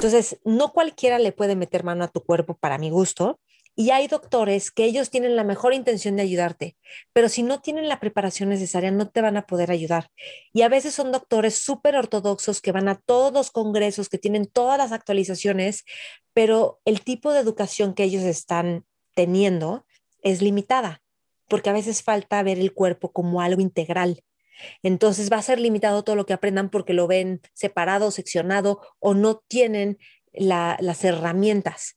Entonces, no cualquiera le puede meter mano a tu cuerpo para mi gusto. Y hay doctores que ellos tienen la mejor intención de ayudarte, pero si no tienen la preparación necesaria, no te van a poder ayudar. Y a veces son doctores súper ortodoxos que van a todos los congresos, que tienen todas las actualizaciones, pero el tipo de educación que ellos están teniendo es limitada, porque a veces falta ver el cuerpo como algo integral. Entonces va a ser limitado todo lo que aprendan porque lo ven separado, seccionado o no tienen las herramientas.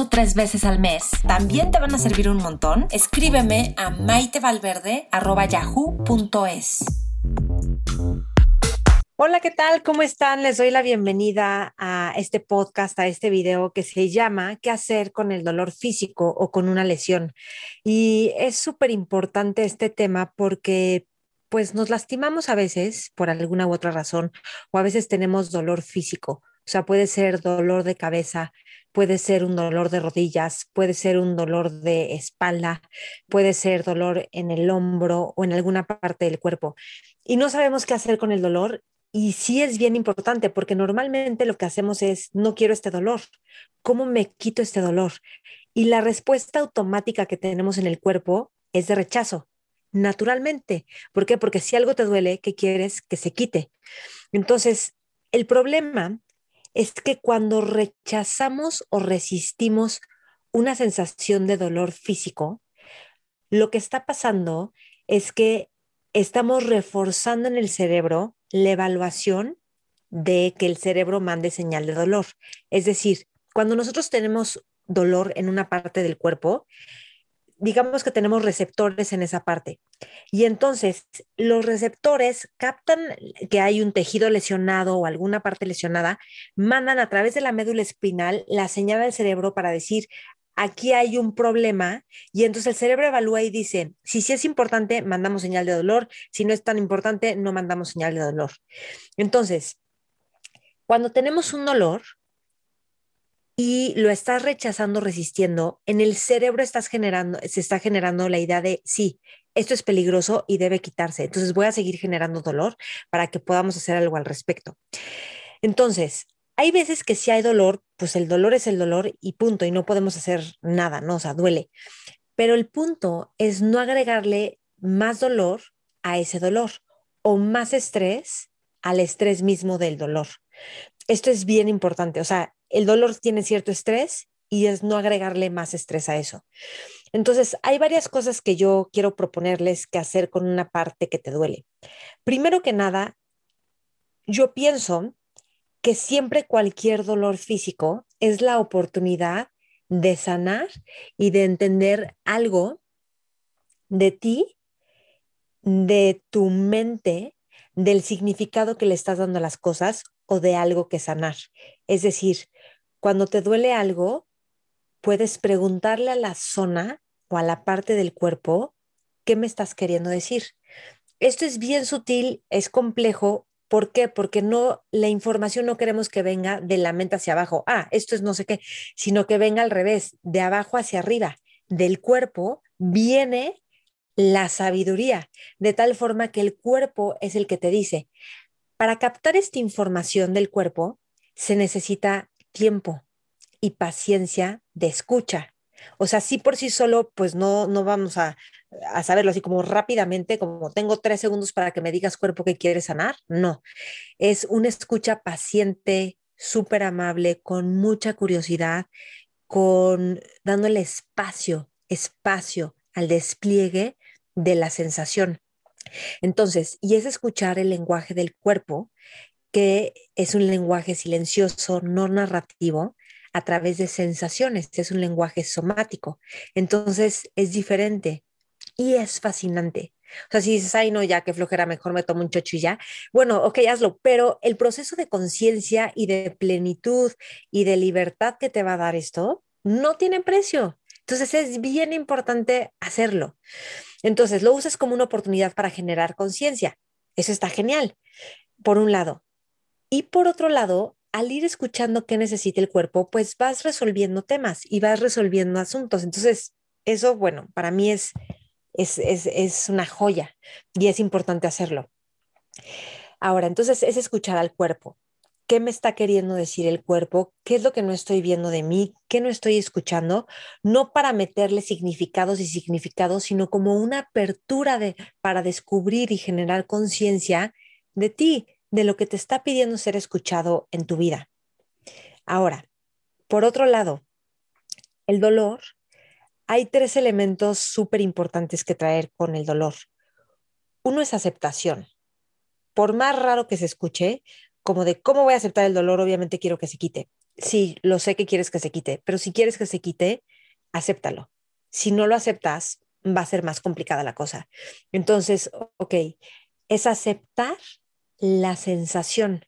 o tres veces al mes, también te van a servir un montón. Escríbeme a maitevalverde.yahoo.com Hola, ¿qué tal? ¿Cómo están? Les doy la bienvenida a este podcast, a este video que se llama ¿Qué hacer con el dolor físico o con una lesión? Y es súper importante este tema porque pues nos lastimamos a veces por alguna u otra razón o a veces tenemos dolor físico. O sea, puede ser dolor de cabeza, puede ser un dolor de rodillas, puede ser un dolor de espalda, puede ser dolor en el hombro o en alguna parte del cuerpo. Y no sabemos qué hacer con el dolor y sí es bien importante porque normalmente lo que hacemos es, no quiero este dolor, ¿cómo me quito este dolor? Y la respuesta automática que tenemos en el cuerpo es de rechazo, naturalmente. ¿Por qué? Porque si algo te duele, ¿qué quieres? Que se quite. Entonces, el problema es que cuando rechazamos o resistimos una sensación de dolor físico, lo que está pasando es que estamos reforzando en el cerebro la evaluación de que el cerebro mande señal de dolor. Es decir, cuando nosotros tenemos dolor en una parte del cuerpo, digamos que tenemos receptores en esa parte. Y entonces los receptores captan que hay un tejido lesionado o alguna parte lesionada, mandan a través de la médula espinal la señal al cerebro para decir, aquí hay un problema y entonces el cerebro evalúa y dice, si sí es importante, mandamos señal de dolor, si no es tan importante, no mandamos señal de dolor. Entonces, cuando tenemos un dolor, y lo estás rechazando, resistiendo, en el cerebro estás generando, se está generando la idea de, sí, esto es peligroso y debe quitarse. Entonces voy a seguir generando dolor para que podamos hacer algo al respecto. Entonces, hay veces que si hay dolor, pues el dolor es el dolor y punto, y no podemos hacer nada, ¿no? O sea, duele. Pero el punto es no agregarle más dolor a ese dolor o más estrés al estrés mismo del dolor. Esto es bien importante, o sea, el dolor tiene cierto estrés y es no agregarle más estrés a eso. Entonces, hay varias cosas que yo quiero proponerles que hacer con una parte que te duele. Primero que nada, yo pienso que siempre cualquier dolor físico es la oportunidad de sanar y de entender algo de ti, de tu mente, del significado que le estás dando a las cosas o de algo que sanar. Es decir, cuando te duele algo, puedes preguntarle a la zona o a la parte del cuerpo, ¿qué me estás queriendo decir? Esto es bien sutil, es complejo. ¿Por qué? Porque no, la información no queremos que venga de la mente hacia abajo. Ah, esto es no sé qué, sino que venga al revés, de abajo hacia arriba. Del cuerpo viene la sabiduría, de tal forma que el cuerpo es el que te dice, para captar esta información del cuerpo se necesita tiempo y paciencia de escucha. O sea, sí por sí solo, pues no, no vamos a, a saberlo así como rápidamente, como tengo tres segundos para que me digas cuerpo que quieres sanar. No, es una escucha paciente, súper amable, con mucha curiosidad, con dándole espacio, espacio al despliegue de la sensación. Entonces, y es escuchar el lenguaje del cuerpo que es un lenguaje silencioso, no narrativo, a través de sensaciones, es un lenguaje somático. Entonces es diferente y es fascinante, O sea, si dices, ay, no, ya que flojera, mejor me tomo un chocho y ya. Bueno, ok, hazlo, pero el proceso de conciencia y de plenitud y de libertad que te va a dar esto no tiene precio. Entonces es bien importante hacerlo. Entonces lo usas como una oportunidad para generar conciencia. Eso está genial, por un lado. Y por otro lado, al ir escuchando qué necesita el cuerpo, pues vas resolviendo temas y vas resolviendo asuntos. Entonces, eso, bueno, para mí es es, una joya y es importante hacerlo. Ahora, entonces es escuchar al cuerpo. ¿Qué me está queriendo decir el cuerpo? ¿Qué es lo que no estoy viendo de mí? ¿Qué no estoy escuchando? No para meterle significados y significados, sino como una apertura de, para descubrir y generar conciencia de ti, de lo que te está pidiendo ser escuchado en tu vida. Ahora, por otro lado, el dolor hay tres elementos súper importantes que traer con el dolor. Uno es aceptación. Por más raro que se escuche, como de cómo voy a aceptar el dolor, obviamente quiero que se quite. Sí, lo sé que quieres que se quite, pero si quieres que se quite, acéptalo. Si no lo aceptas, va a ser más complicada la cosa. Entonces, ok, es aceptar la sensación.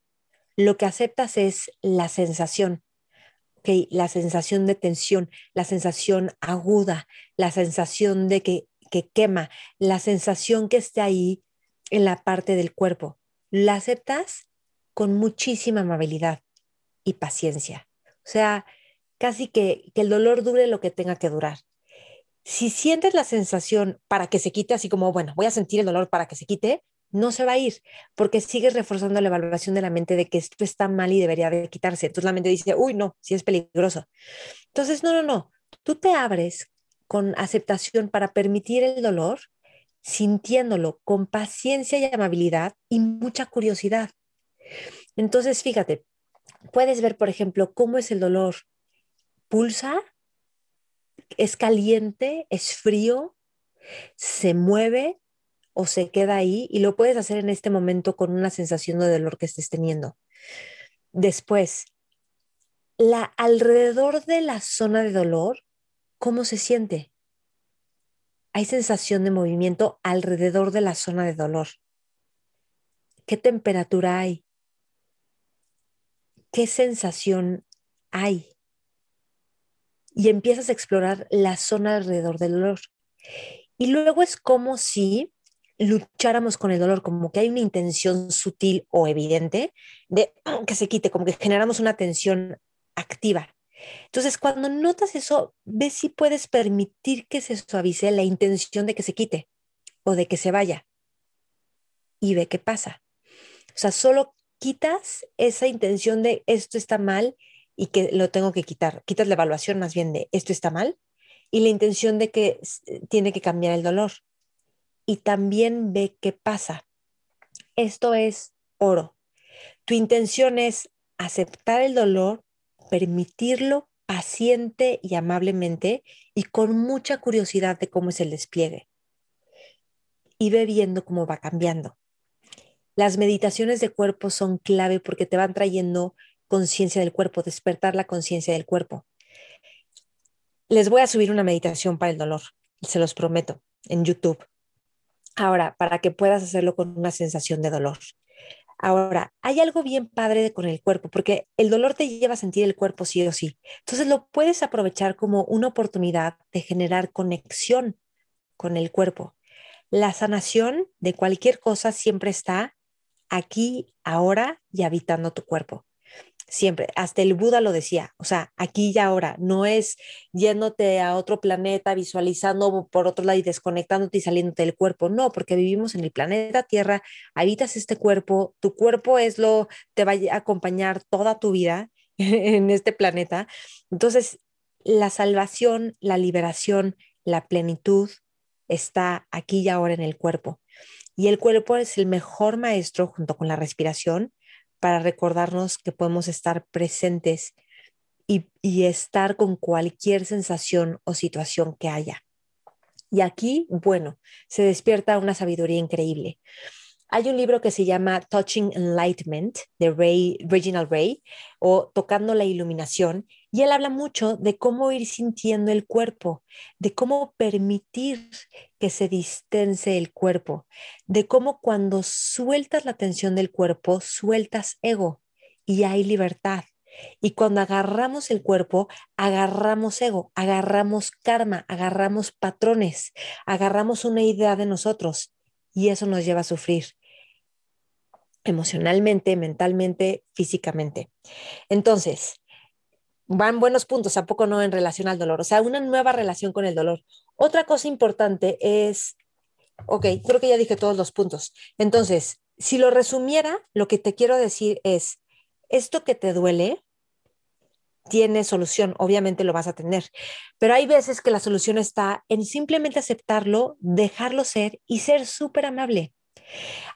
Lo que aceptas es la sensación la sensación de tensión, la sensación aguda, la sensación de que, que quema, la sensación que esté ahí en la parte del cuerpo. La aceptas con muchísima amabilidad y paciencia. O sea, casi que, que el dolor dure lo que tenga que durar. Si sientes la sensación para que se quite, así como, bueno, voy a sentir el dolor para que se quite, no se va a ir, porque sigues reforzando la evaluación de la mente de que esto está mal y debería de quitarse. Entonces la mente dice, uy, no, sí es peligroso. Entonces, no, no, no, tú te abres con aceptación para permitir el dolor, sintiéndolo con paciencia y amabilidad y mucha curiosidad. Entonces, fíjate, puedes ver, por ejemplo, cómo es el dolor. Pulsa, es caliente, es frío, se mueve, o se queda ahí y lo puedes hacer en este momento con una sensación de dolor que estés teniendo. Después, la alrededor de la zona de dolor, ¿cómo se siente? Hay sensación de movimiento alrededor de la zona de dolor. ¿Qué temperatura hay? ¿Qué sensación hay? Y empiezas a explorar la zona alrededor del dolor. Y luego es como si lucháramos con el dolor, como que hay una intención sutil o evidente de que se quite, como que generamos una tensión activa. Entonces, cuando notas eso, ve si puedes permitir que se suavice la intención de que se quite o de que se vaya y ve qué pasa. O sea, solo quitas esa intención de esto está mal y que lo tengo que quitar. Quitas la evaluación más bien de esto está mal y la intención de que tiene que cambiar el dolor y también ve qué pasa. Esto es oro. Tu intención es aceptar el dolor, permitirlo paciente y amablemente y con mucha curiosidad de cómo es el despliegue. Y ve viendo cómo va cambiando. Las meditaciones de cuerpo son clave porque te van trayendo conciencia del cuerpo, despertar la conciencia del cuerpo. Les voy a subir una meditación para el dolor, se los prometo, en YouTube. Ahora, para que puedas hacerlo con una sensación de dolor. Ahora, hay algo bien padre con el cuerpo, porque el dolor te lleva a sentir el cuerpo sí o sí. Entonces lo puedes aprovechar como una oportunidad de generar conexión con el cuerpo. La sanación de cualquier cosa siempre está aquí, ahora y habitando tu cuerpo siempre, hasta el Buda lo decía, o sea, aquí y ahora, no es yéndote a otro planeta, visualizando por otro lado y desconectándote y saliéndote del cuerpo, no, porque vivimos en el planeta Tierra, habitas este cuerpo, tu cuerpo es lo, te va a acompañar toda tu vida en este planeta. Entonces, la salvación, la liberación, la plenitud está aquí y ahora en el cuerpo. Y el cuerpo es el mejor maestro junto con la respiración para recordarnos que podemos estar presentes y, estar con cualquier sensación o situación que haya. Y aquí, bueno, se despierta una sabiduría increíble. Hay un libro que se llama Touching Enlightenment de Ray, Reginald Ray o Tocando la Iluminación y él habla mucho de cómo ir sintiendo el cuerpo, de cómo permitir que se distense el cuerpo, de cómo cuando sueltas la tensión del cuerpo, sueltas ego y hay libertad. Y cuando agarramos el cuerpo, agarramos ego, agarramos karma, agarramos patrones, agarramos una idea de nosotros y eso nos lleva a sufrir emocionalmente, mentalmente, físicamente. Entonces, van buenos puntos, ¿a poco no en relación al dolor? O sea, una nueva relación con el dolor. Otra cosa importante es, ok, creo que ya dije todos los puntos. Entonces, si lo resumiera, lo que te quiero decir es, esto que te duele tiene solución, obviamente lo vas a tener, pero hay veces que la solución está en simplemente aceptarlo, dejarlo ser y ser súper amable.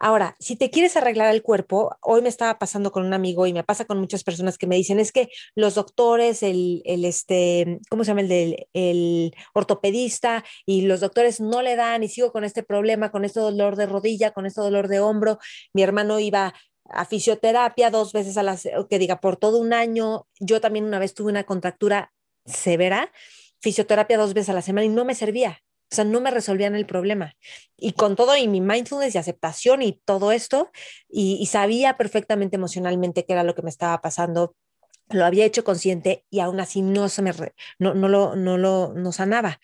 Ahora, si te quieres arreglar el cuerpo, hoy me estaba pasando con un amigo y me pasa con muchas personas que me dicen, es que los doctores, el, el este, ¿cómo se llama? El del el ortopedista y los doctores no le dan y sigo con este problema, con este dolor de rodilla, con este dolor de hombro. Mi hermano iba a fisioterapia dos veces a la, que diga, por todo un año. Yo también una vez tuve una contractura severa, fisioterapia dos veces a la semana y no me servía. O sea, no me resolvían el problema. Y con todo y mi mindfulness y aceptación y todo esto, y, sabía perfectamente emocionalmente qué era lo que me estaba pasando, lo había hecho consciente y aún así no se me no, no lo no lo no sanaba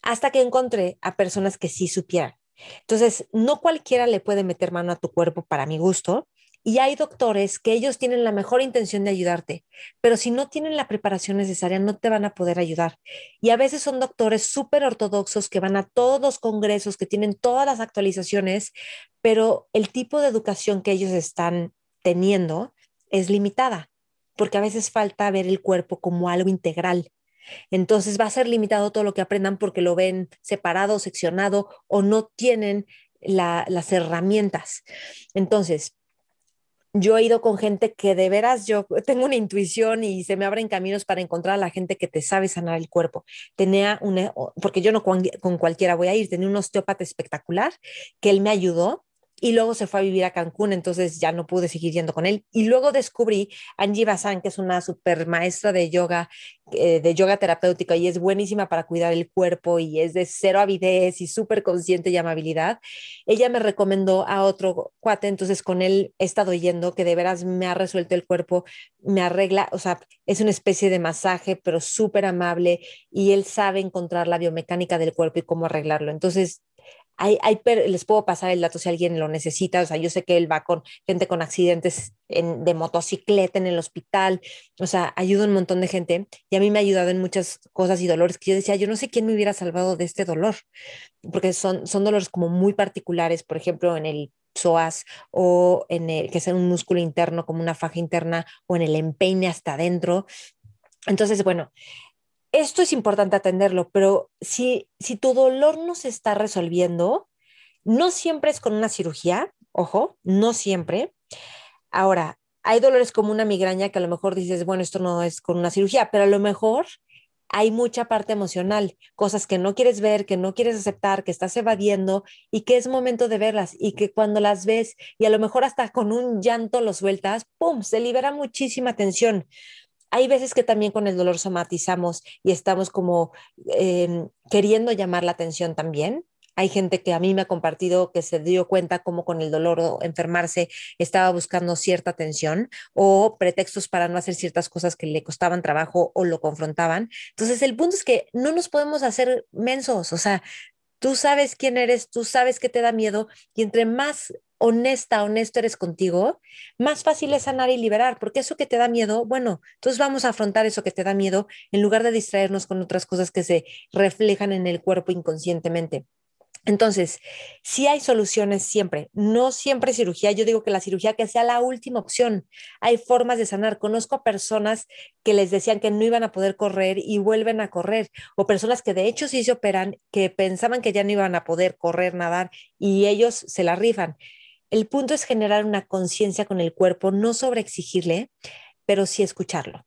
hasta que encontré a personas que sí supieran entonces no cualquiera le puede meter mano a tu cuerpo para mi gusto y hay doctores que ellos tienen la mejor intención de ayudarte, pero si no tienen la preparación necesaria, no te van a poder ayudar. Y a veces son doctores súper ortodoxos que van a todos los congresos, que tienen todas las actualizaciones, pero el tipo de educación que ellos están teniendo es limitada, porque a veces falta ver el cuerpo como algo integral. Entonces va a ser limitado todo lo que aprendan porque lo ven separado, seccionado o no tienen las herramientas. Entonces, yo he ido con gente que de veras yo tengo una intuición y se me abren caminos para encontrar a la gente que te sabe sanar el cuerpo. Tenía una, porque yo no con, con cualquiera voy a ir, tenía un osteópata espectacular que él me ayudó y luego se fue a vivir a Cancún, entonces ya no pude seguir yendo con él. Y luego descubrí Angie Basan, que es una super maestra de yoga, eh, de yoga terapéutica y es buenísima para cuidar el cuerpo y es de cero avidez y súper consciente y amabilidad. Ella me recomendó a otro cuate, entonces con él he estado yendo, que de veras me ha resuelto el cuerpo, me arregla, o sea, es una especie de masaje, pero súper amable y él sabe encontrar la biomecánica del cuerpo y cómo arreglarlo. Entonces, hay, les puedo pasar el dato si alguien lo necesita, o sea, yo sé que él va con gente con accidentes de motocicleta en el hospital, o sea, ayuda un montón de gente y a mí me ha ayudado en muchas cosas y dolores que yo decía, yo no sé quién me hubiera salvado de este dolor, porque son, son dolores como muy particulares, por ejemplo, en el psoas o en el que es un músculo interno como una faja interna o en el empeine hasta adentro. Entonces, bueno, esto es importante atenderlo, pero si, si tu dolor no se está resolviendo, no siempre es con una cirugía, ojo, no siempre. Ahora, hay dolores como una migraña que a lo mejor dices, bueno, esto no es con una cirugía, pero a lo mejor hay mucha parte emocional, cosas que no quieres ver, que no quieres aceptar, que estás evadiendo y que es momento de verlas y que cuando las ves y a lo mejor hasta con un llanto lo sueltas, ¡pum!, se libera muchísima tensión hay veces que también con el dolor somatizamos y estamos como em, queriendo llamar la atención también. Hay gente que a mí me ha compartido que se dio cuenta cómo con el dolor o enfermarse estaba buscando cierta atención o pretextos para no hacer ciertas cosas que le costaban trabajo o lo confrontaban. Entonces, el punto es que no nos podemos hacer mensos, o sea, tú sabes quién eres, tú sabes que te da miedo y entre más honesta, honesto eres contigo, más fácil es sanar y liberar, porque eso que te da miedo, bueno, entonces vamos a afrontar eso que te da miedo en lugar de distraernos con otras cosas que se reflejan en el cuerpo inconscientemente. Entonces, sí hay soluciones siempre, no siempre cirugía. Yo digo que la cirugía que sea la última opción. Hay formas de sanar. Conozco a personas que les decían que no iban a poder correr y vuelven a correr, o personas que de hecho sí se operan, que pensaban que ya no iban a poder correr, nadar y ellos se la rifan. El punto es generar una conciencia con el cuerpo, no sobre exigirle, pero sí escucharlo.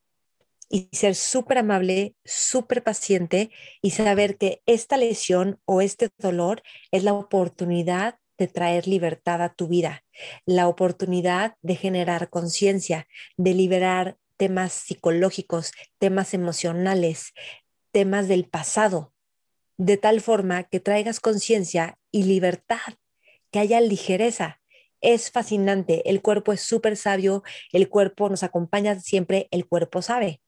Y ser súper amable, súper paciente y saber que esta lesión o este dolor es la oportunidad de traer libertad a tu vida, la oportunidad de generar conciencia, de liberar temas psicológicos, temas emocionales, temas del pasado, de tal forma que traigas conciencia y libertad, que haya ligereza. Es fascinante, el cuerpo es súper sabio, el cuerpo nos acompaña siempre, el cuerpo sabe.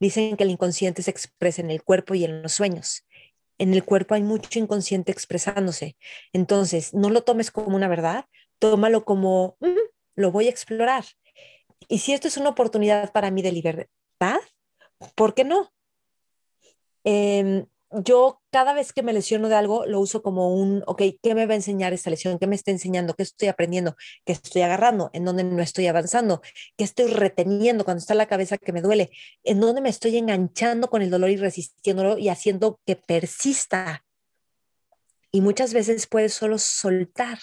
Dicen que el inconsciente se expresa en el cuerpo y en los sueños. En el cuerpo hay mucho inconsciente expresándose. Entonces, no lo tomes como una verdad, tómalo como, mm, lo voy a explorar. Y si esto es una oportunidad para mí de libertad, ¿por qué no? Em, yo cada vez que me lesiono de algo lo uso como un, ok, ¿qué me va a enseñar esta lesión? ¿Qué me está enseñando? ¿Qué estoy aprendiendo? ¿Qué estoy agarrando? ¿En dónde no estoy avanzando? ¿Qué estoy reteniendo cuando está la cabeza que me duele? ¿En dónde me estoy enganchando con el dolor y resistiéndolo y haciendo que persista? Y muchas veces puedes solo soltar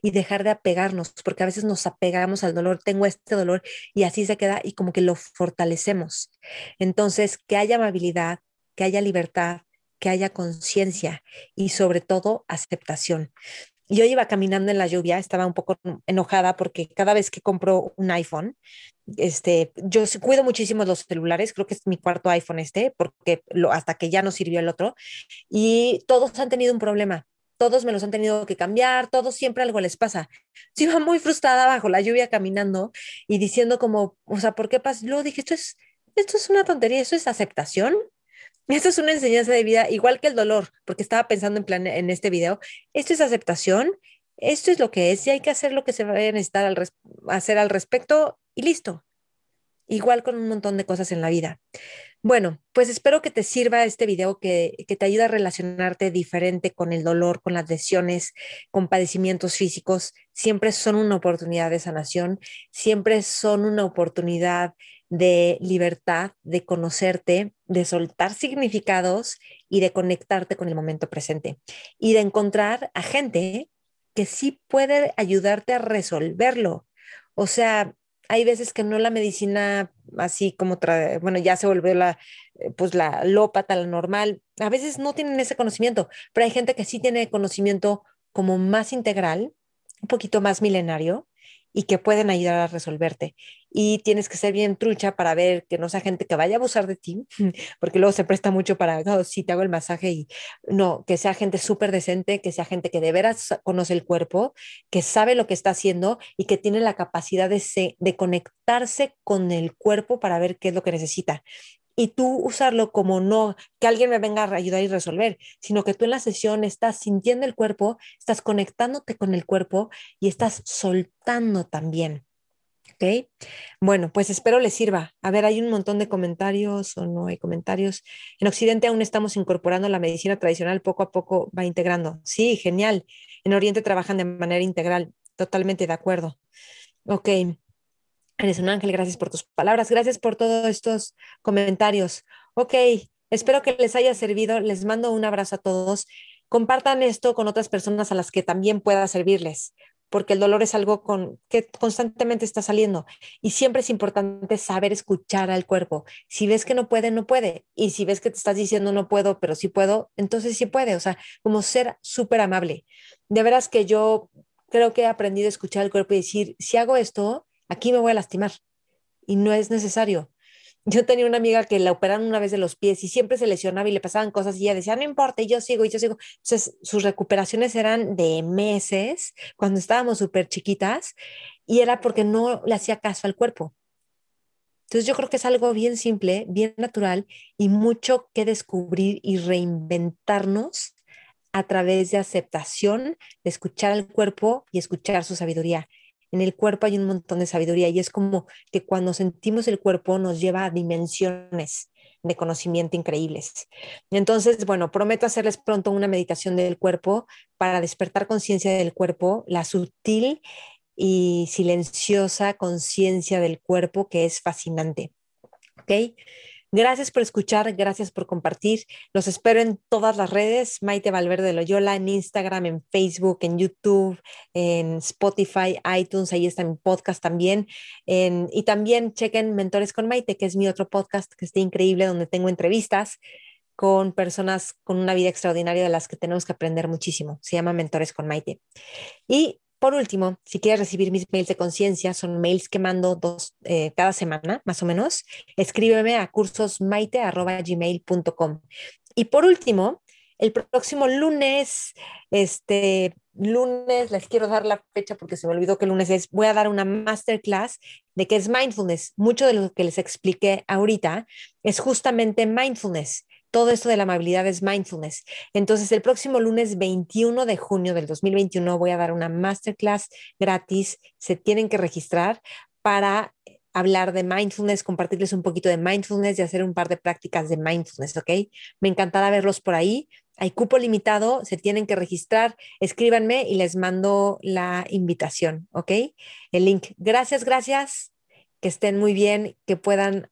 y dejar de apegarnos, porque a veces nos apegamos al dolor, tengo este dolor y así se queda y como que lo fortalecemos. Entonces, que haya amabilidad, que haya libertad, que haya conciencia y sobre todo aceptación. Yo iba caminando en la lluvia, estaba un poco enojada porque cada vez que compro un iPhone, este, yo cuido muchísimo los celulares, creo que es mi cuarto iPhone este, porque lo, hasta que ya no sirvió el otro, y todos han tenido un problema, todos me los han tenido que cambiar, todos siempre algo les pasa. Yo iba muy frustrada bajo la lluvia caminando y diciendo como, o sea, ¿por qué pasa? Luego dije, esto es, esto es una tontería, esto es aceptación, esto es una enseñanza de vida, igual que el dolor, porque estaba pensando en plan en este video. Esto es aceptación, esto es lo que es y hay que hacer lo que se va a necesitar hacer al respecto y listo. Igual con un montón de cosas en la vida. Bueno, pues espero que te sirva este video, que, que te ayude a relacionarte diferente con el dolor, con las lesiones, con padecimientos físicos. Siempre son una oportunidad de sanación, siempre son una oportunidad de libertad, de conocerte, de soltar significados y de conectarte con el momento presente y de encontrar a gente que sí puede ayudarte a resolverlo. O sea, hay veces que no la medicina así como, bueno, ya se volvió la, eh, pues la lópata, la normal, a veces no tienen ese conocimiento, pero hay gente que sí tiene conocimiento como más integral, un poquito más milenario, y que pueden ayudar a resolverte. Y tienes que ser bien trucha para ver que no sea gente que vaya a abusar de ti, porque luego se presta mucho para, oh, si te hago el masaje y no, que sea gente súper decente, que sea gente que de veras conoce el cuerpo, que sabe lo que está haciendo y que tiene la capacidad de, de conectarse con el cuerpo para ver qué es lo que necesita y tú usarlo como no que alguien me venga a ayudar y resolver, sino que tú en la sesión estás sintiendo el cuerpo, estás conectándote con el cuerpo y estás soltando también. ¿Ok? Bueno, pues espero les sirva. A ver, hay un montón de comentarios o no hay comentarios. En Occidente aún estamos incorporando la medicina tradicional, poco a poco va integrando. Sí, genial. En Oriente trabajan de manera integral, totalmente de acuerdo. Ok. Eres un ángel, gracias por tus palabras, gracias por todos estos comentarios. Ok, espero que les haya servido, les mando un abrazo a todos. Compartan esto con otras personas a las que también pueda servirles, porque el dolor es algo con, que constantemente está saliendo y siempre es importante saber escuchar al cuerpo. Si ves que no puede, no puede. Y si ves que te estás diciendo no puedo, pero sí puedo, entonces sí puede. O sea, como ser súper amable. De veras que yo creo que he aprendido a escuchar al cuerpo y decir, si hago esto, aquí me voy a lastimar y no es necesario. Yo tenía una amiga que la operaron una vez de los pies y siempre se lesionaba y le pasaban cosas y ella decía, no importa, yo sigo, y yo sigo. Entonces, sus recuperaciones eran de meses cuando estábamos súper chiquitas y era porque no le hacía caso al cuerpo. Entonces, yo creo que es algo bien simple, bien natural y mucho que descubrir y reinventarnos a través de aceptación, de escuchar al cuerpo y escuchar su sabiduría en el cuerpo hay un montón de sabiduría y es como que cuando sentimos el cuerpo nos lleva a dimensiones de conocimiento increíbles. Entonces, bueno, prometo hacerles pronto una meditación del cuerpo para despertar conciencia del cuerpo, la sutil y silenciosa conciencia del cuerpo que es fascinante. ¿Ok? Gracias por escuchar, gracias por compartir. Los espero en todas las redes, Maite Valverde Loyola, en Instagram, en Facebook, en YouTube, en Spotify, iTunes, ahí está mi podcast también. y también chequen Mentores con Maite, que es mi otro podcast que está increíble, donde tengo entrevistas con personas con una vida extraordinaria de las que tenemos que aprender muchísimo. Se llama Mentores con Maite. Y por último, si quieres recibir mis mails de conciencia, son mails que mando dos, eh, cada semana, más o menos, escríbeme a cursosmaite.gmail.com. Y por último, el próximo lunes, este lunes, les quiero dar la fecha porque se me olvidó que lunes es, voy a dar una masterclass de qué es mindfulness. Mucho de lo que les expliqué ahorita es justamente mindfulness todo esto de la amabilidad es mindfulness. Entonces, el próximo lunes 21 de junio del 2021 voy a dar una masterclass gratis. Se tienen que registrar para hablar de mindfulness, compartirles un poquito de mindfulness y hacer un par de prácticas de mindfulness, ¿ok? Me encantará verlos por ahí. Hay cupo limitado, se tienen que registrar, escríbanme y les mando la invitación, ¿ok? El link. Gracias, gracias. Que estén muy bien, que puedan